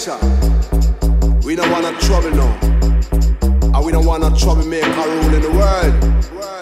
We don't want no trouble no. And we don't want no rule in the world.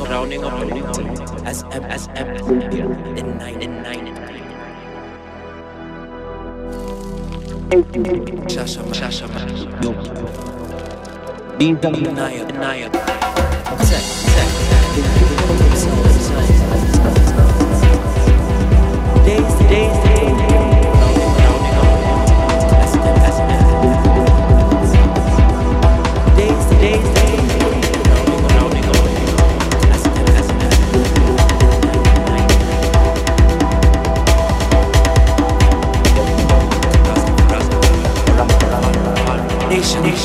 Up, rounding up, rounding up. As M, as M, in nine, in nine, in nine. Shasha, shasha, yo. Denial, denial. Tech, tech. Days, days, days.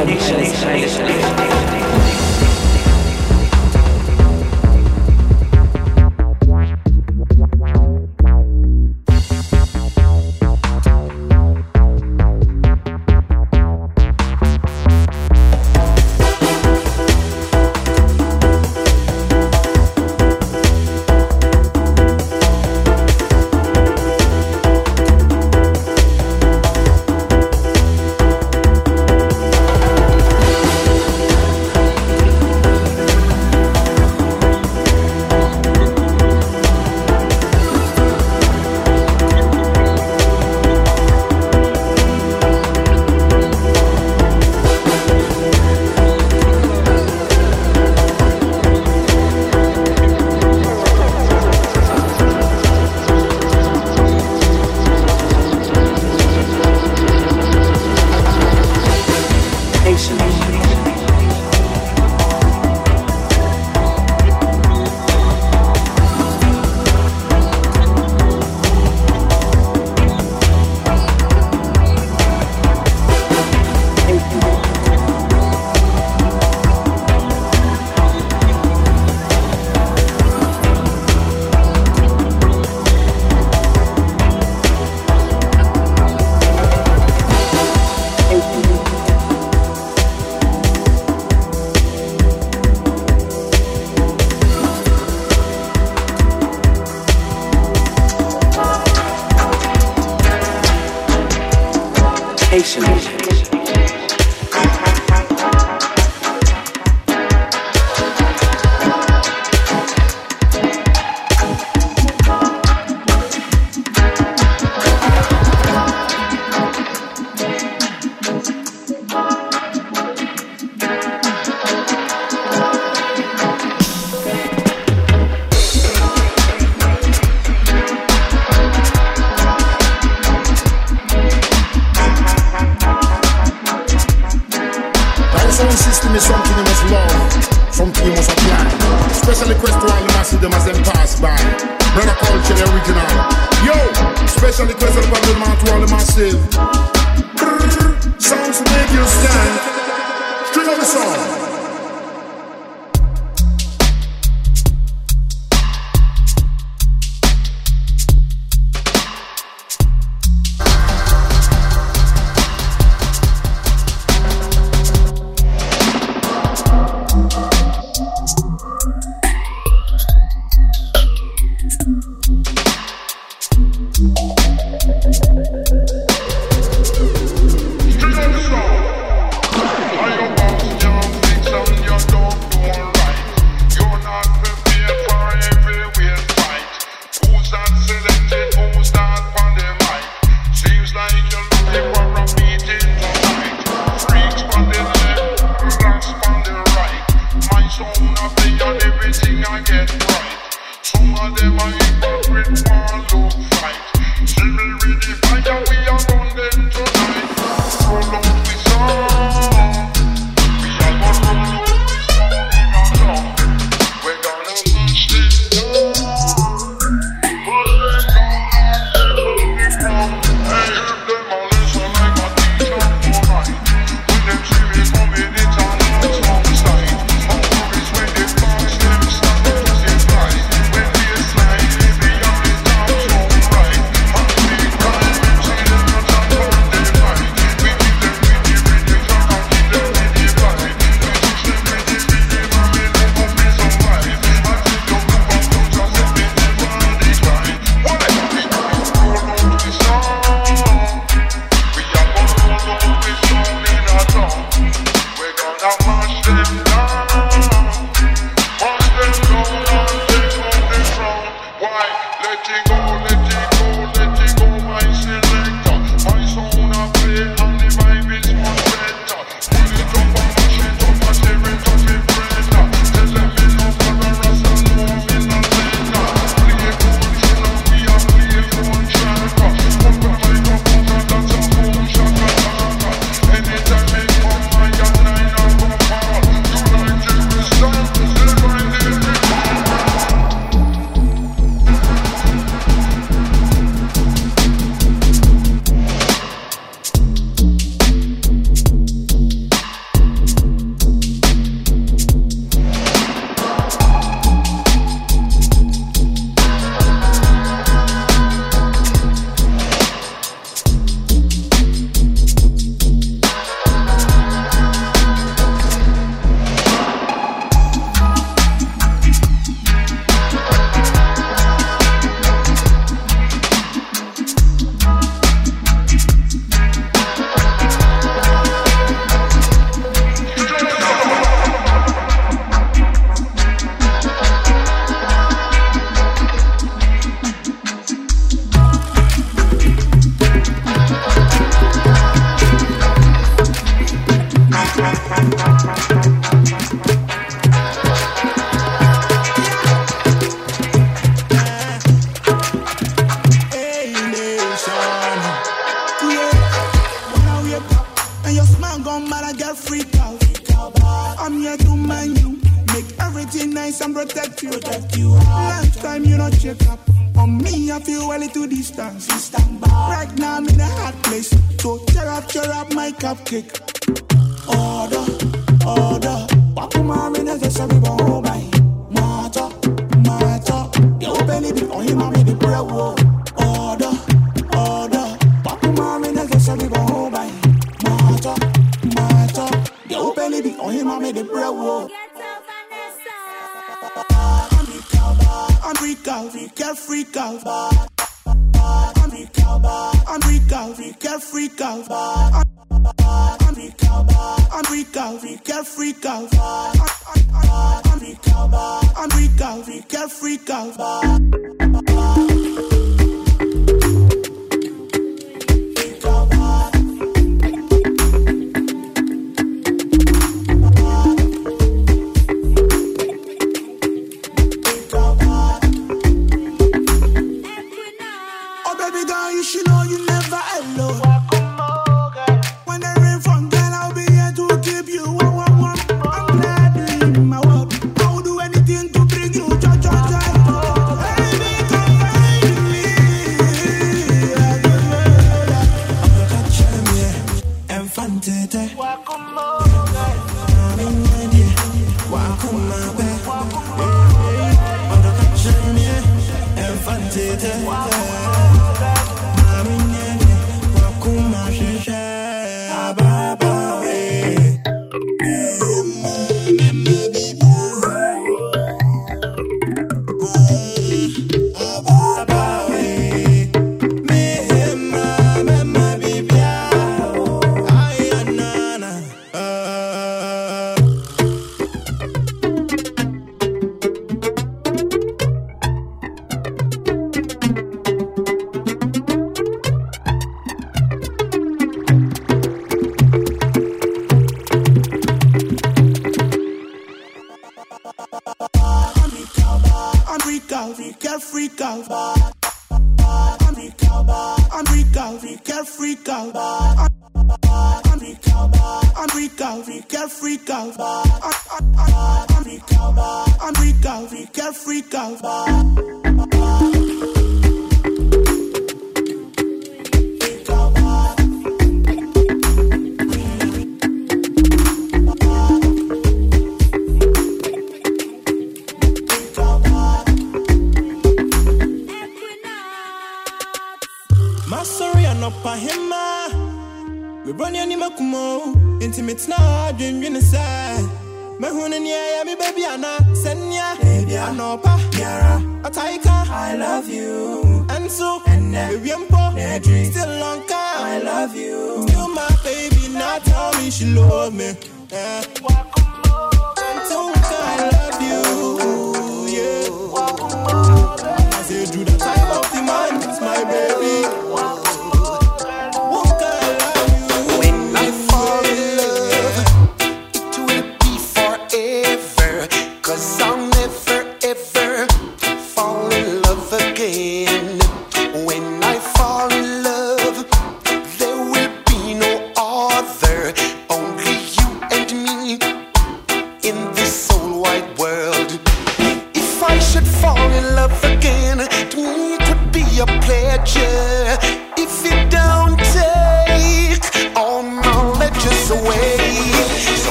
connection. connection. connection. connection. Some of me and everything I get right. Some of them I hypocrite, one low fight.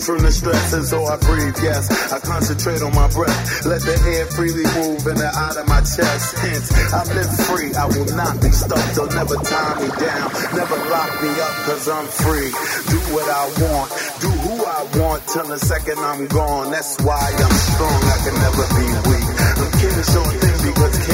From the stress, and so I breathe. Yes, I concentrate on my breath. Let the air freely move in and out of my chest. Hence, I live free. I will not be stuck. They'll never tie me down, never lock me up, cause I'm free. Do what I want, do who I want till the second I'm gone. That's why I'm strong. I can never be weak. I'm of short thing because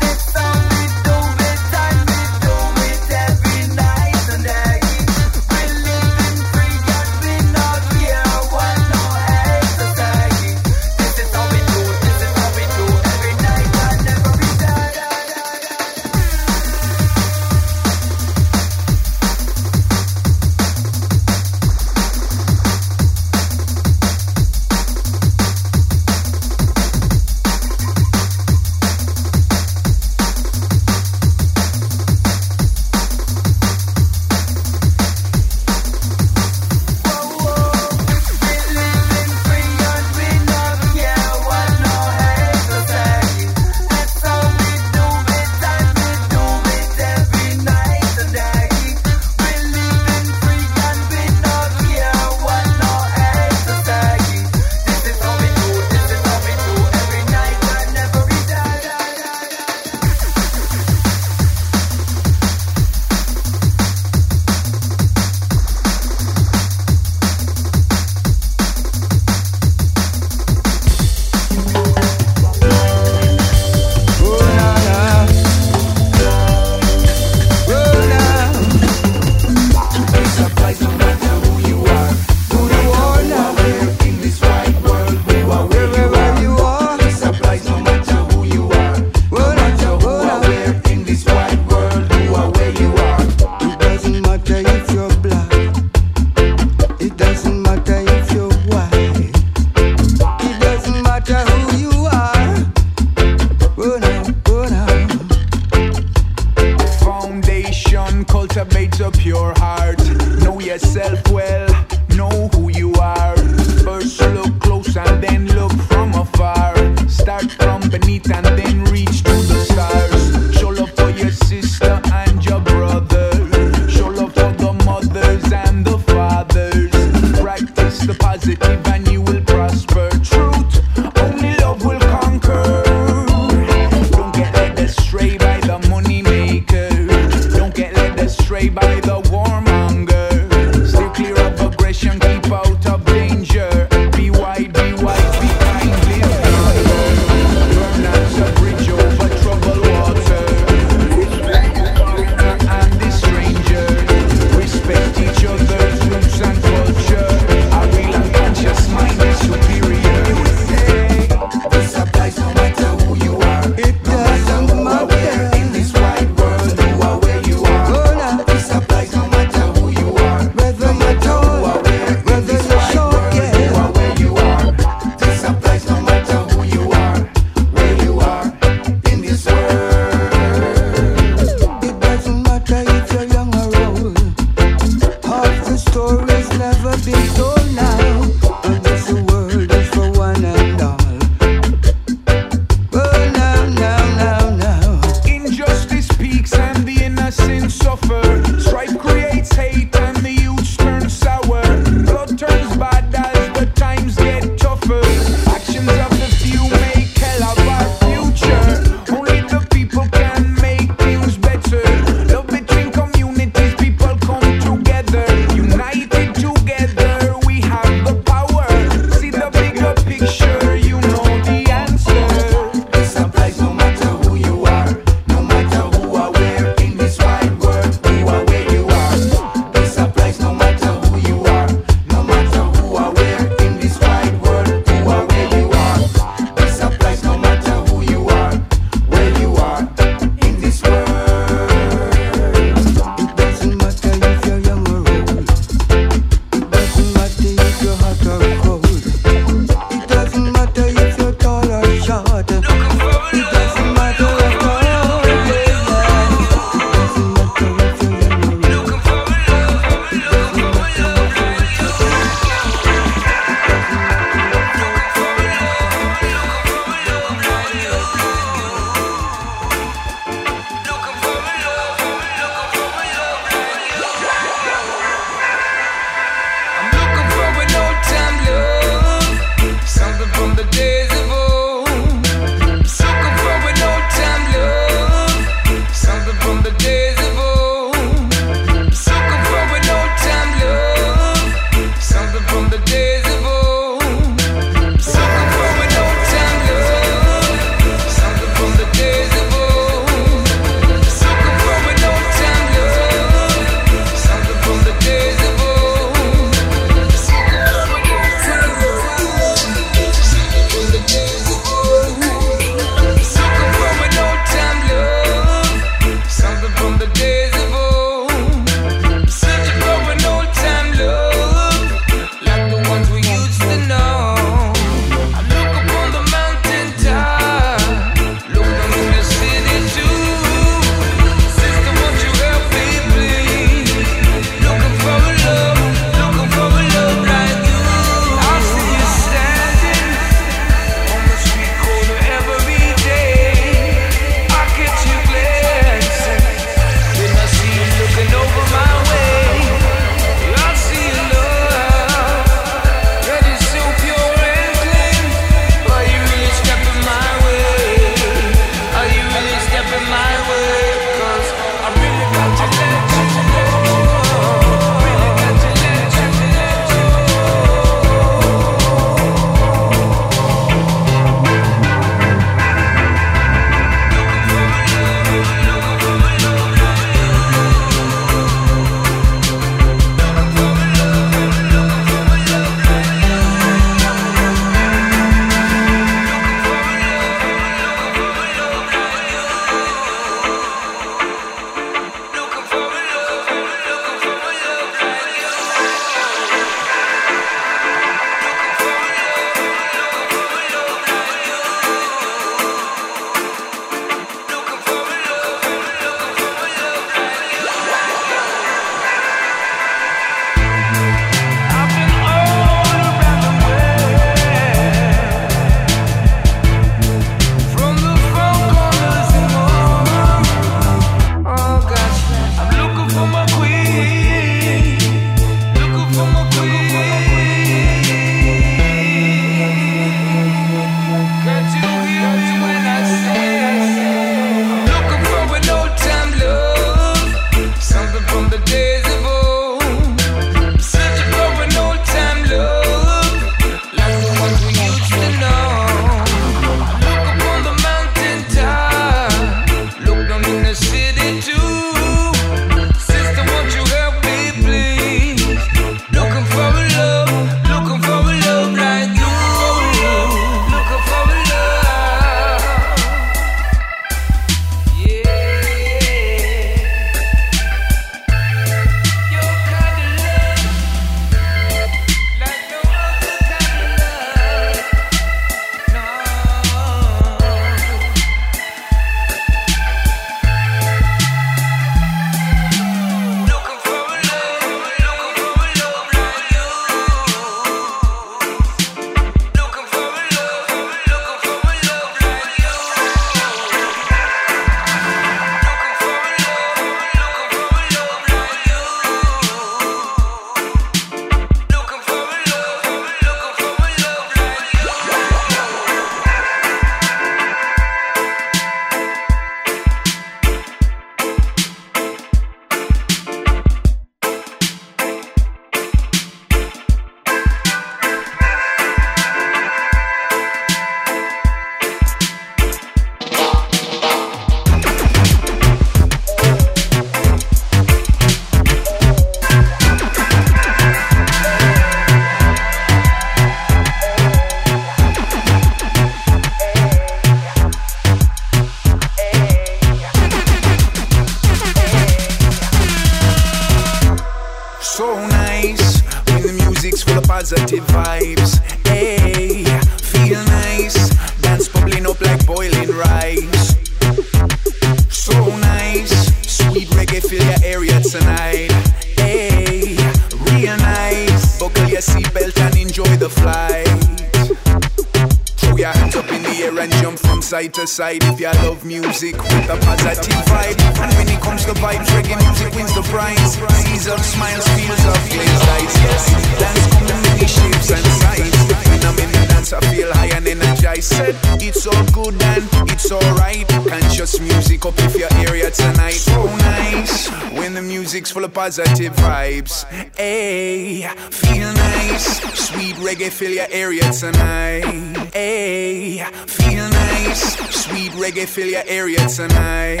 air and jump from side to side if you love music with a positive vibe. And when it comes to vibes, reggae music wins the prize. Seas of smiles, fields of glazed eyes. Yes, dance come in many shapes and sizes. When I'm in the dance, I feel high and energized. Said it's all good and it's alright. Conscious music up if your area tonight. So nice when the music's full of positive vibes. Hey, feel nice. Sweet reggae fill your area tonight. Hey, feel nice. Sweet reggae fill your area tonight.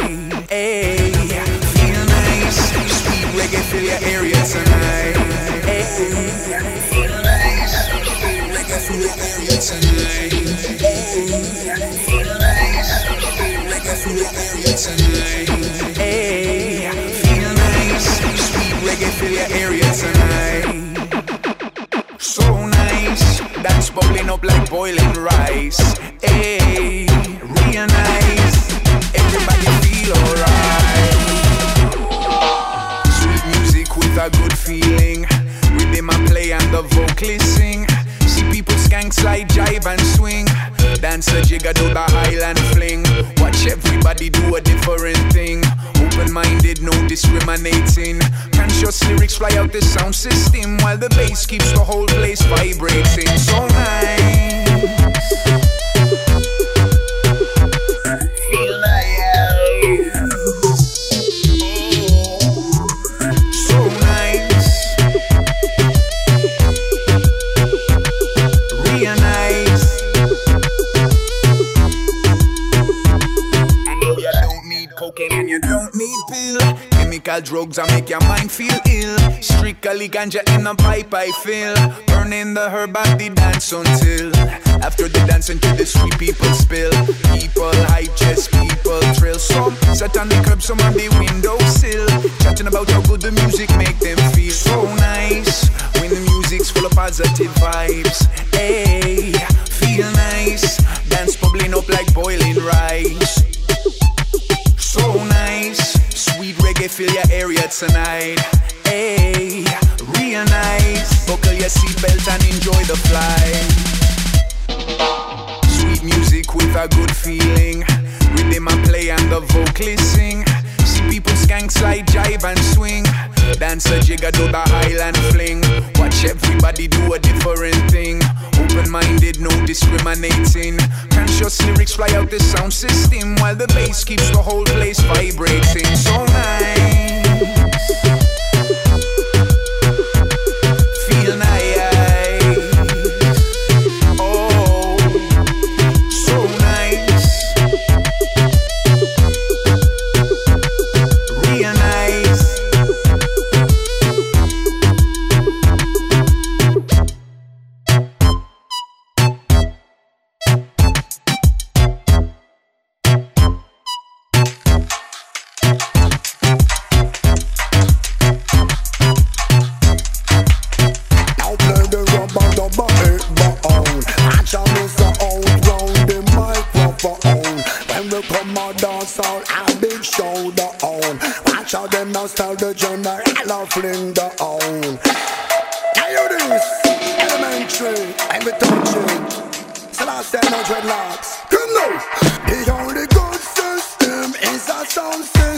Hey, feel nice. Sweet reggae fill your area tonight. Hey, feel nice. Sweet reggae fill your area tonight. Hey, feel nice. Sweet reggae fill your area tonight. Bubbling up like boiling rice. Hey, real nice, everybody feel alright. Sweet music with a good feeling, rhythm and play and the vocalist sing. People skank, slide, jive and swing. Dance a jigger, do the highland fling. Watch everybody do a different thing. Open minded, no discriminating. Conscious lyrics fly out the sound system while the bass keeps the whole place vibrating. So nice. Chemical drugs that make your mind feel ill. Strictly ganja in a pipe I fill. Burning the herb at the dance until after the dance until the sweet people spill. People hype, just people thrill. Some sat on the curb, some on the windowsill. Chatting about how good the music make them feel so nice. When the music's full of positive vibes. Hey, tonight. Hey, real nice. Buckle your seatbelt and enjoy the flight. Sweet music with a good feeling. Rhythm and play and the vocalist sing. See people skank, slide, jive and swing. Dance a jigger, do the highland fling. Watch everybody do a different thing. Open minded, no discriminating. Conscious lyrics fly out the sound system while the bass keeps the whole place vibrating. So nice. Them now start the general of fling the own. Now you this elementary, and we touch it. So last time no dreadlocks. Come now. The only good system is a sound system.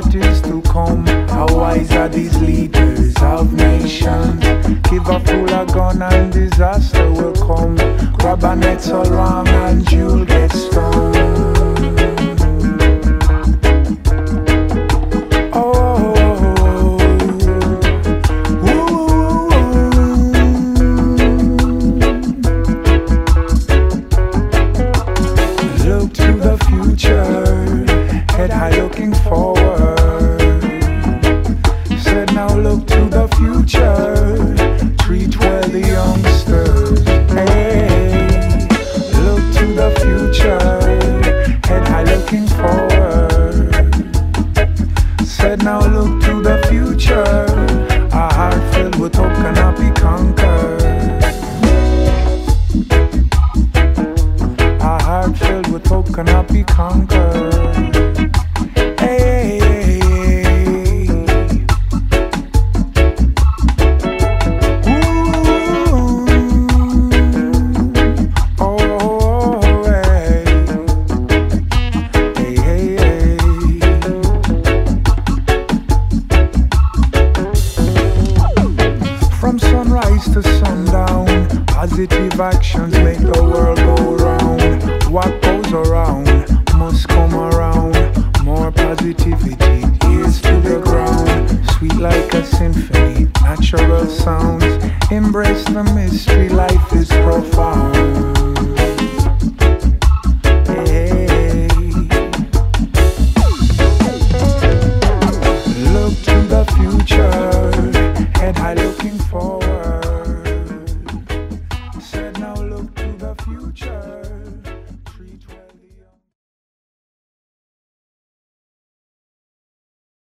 What is to come? How wise are these leaders of nations? Give a fool a gun and disaster will come. Grab a net so long and you'll